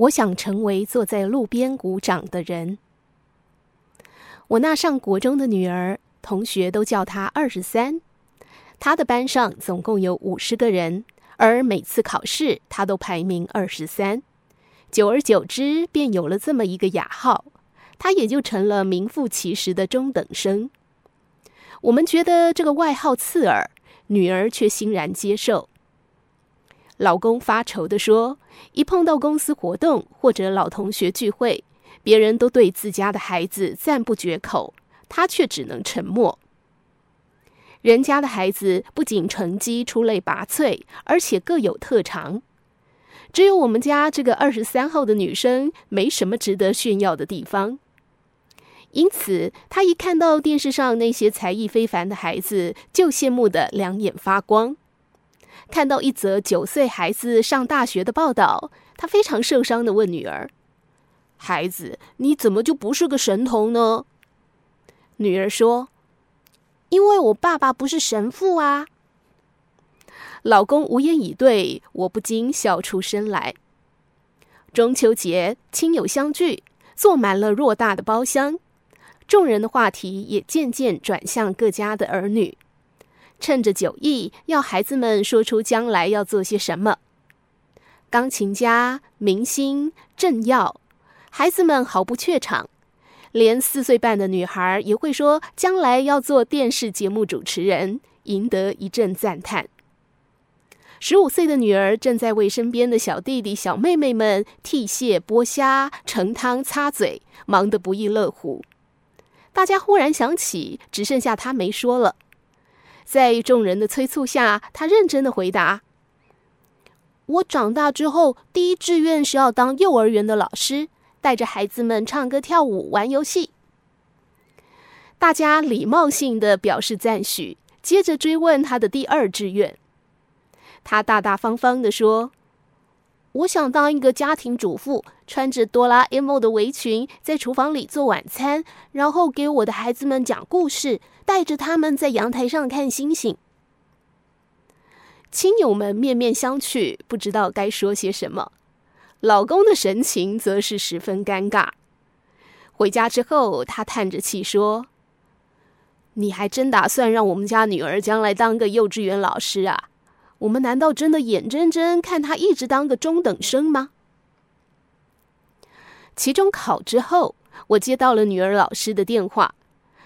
我想成为坐在路边鼓掌的人。我那上国中的女儿，同学都叫她二十三。她的班上总共有五十个人，而每次考试她都排名二十三。久而久之，便有了这么一个雅号，她也就成了名副其实的中等生。我们觉得这个外号刺耳，女儿却欣然接受。老公发愁地说：“一碰到公司活动或者老同学聚会，别人都对自家的孩子赞不绝口，他却只能沉默。人家的孩子不仅成绩出类拔萃，而且各有特长，只有我们家这个二十三号的女生没什么值得炫耀的地方。因此，她一看到电视上那些才艺非凡的孩子，就羡慕的两眼发光。”看到一则九岁孩子上大学的报道，他非常受伤的问女儿：“孩子，你怎么就不是个神童呢？”女儿说：“因为我爸爸不是神父啊。”老公无言以对，我不禁笑出声来。中秋节，亲友相聚，坐满了偌大的包厢，众人的话题也渐渐转向各家的儿女。趁着酒意，要孩子们说出将来要做些什么。钢琴家、明星、政要，孩子们毫不怯场，连四岁半的女孩也会说将来要做电视节目主持人，赢得一阵赞叹。十五岁的女儿正在为身边的小弟弟、小妹妹们剔蟹、剥虾、盛汤、擦嘴，忙得不亦乐乎。大家忽然想起，只剩下她没说了。在众人的催促下，他认真的回答：“我长大之后，第一志愿是要当幼儿园的老师，带着孩子们唱歌、跳舞、玩游戏。”大家礼貌性的表示赞许，接着追问他的第二志愿。他大大方方的说：“我想当一个家庭主妇，穿着哆啦 A 梦的围裙，在厨房里做晚餐，然后给我的孩子们讲故事。”带着他们在阳台上看星星，亲友们面面相觑，不知道该说些什么。老公的神情则是十分尴尬。回家之后，他叹着气说：“你还真打算让我们家女儿将来当个幼稚园老师啊？我们难道真的眼睁睁看他一直当个中等生吗？”期中考之后，我接到了女儿老师的电话。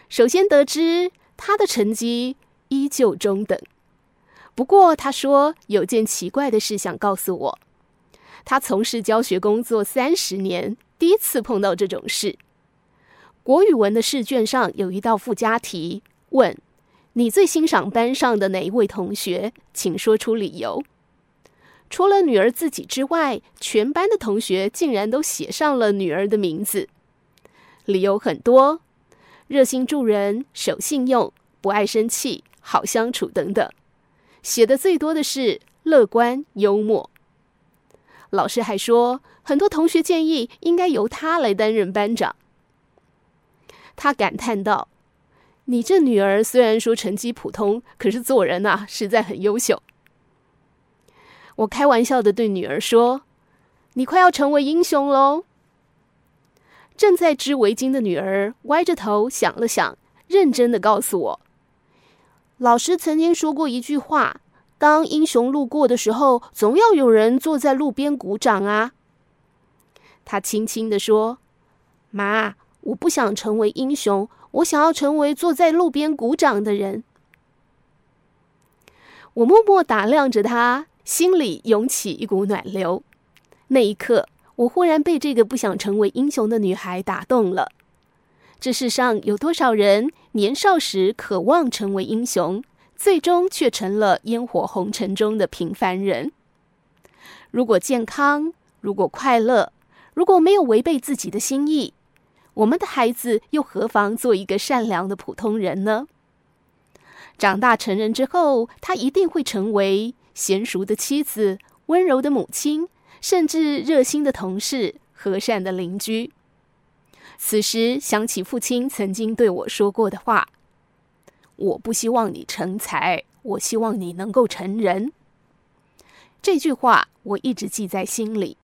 首先得知她的成绩依旧中等，不过她说有件奇怪的事想告诉我。她从事教学工作三十年，第一次碰到这种事。国语文的试卷上有一道附加题，问你最欣赏班上的哪一位同学，请说出理由。除了女儿自己之外，全班的同学竟然都写上了女儿的名字，理由很多。热心助人、守信用、不爱生气、好相处等等，写的最多的是乐观幽默。老师还说，很多同学建议应该由他来担任班长。他感叹道：“你这女儿虽然说成绩普通，可是做人呐，实在很优秀。”我开玩笑的对女儿说：“你快要成为英雄喽！”正在织围巾的女儿歪着头想了想，认真的告诉我：“老师曾经说过一句话，当英雄路过的时候，总要有人坐在路边鼓掌啊。”她轻轻的说：“妈，我不想成为英雄，我想要成为坐在路边鼓掌的人。”我默默打量着她，心里涌起一股暖流。那一刻。我忽然被这个不想成为英雄的女孩打动了。这世上有多少人年少时渴望成为英雄，最终却成了烟火红尘中的平凡人？如果健康，如果快乐，如果没有违背自己的心意，我们的孩子又何妨做一个善良的普通人呢？长大成人之后，他一定会成为娴熟的妻子，温柔的母亲。甚至热心的同事、和善的邻居。此时想起父亲曾经对我说过的话：“我不希望你成才，我希望你能够成人。”这句话我一直记在心里。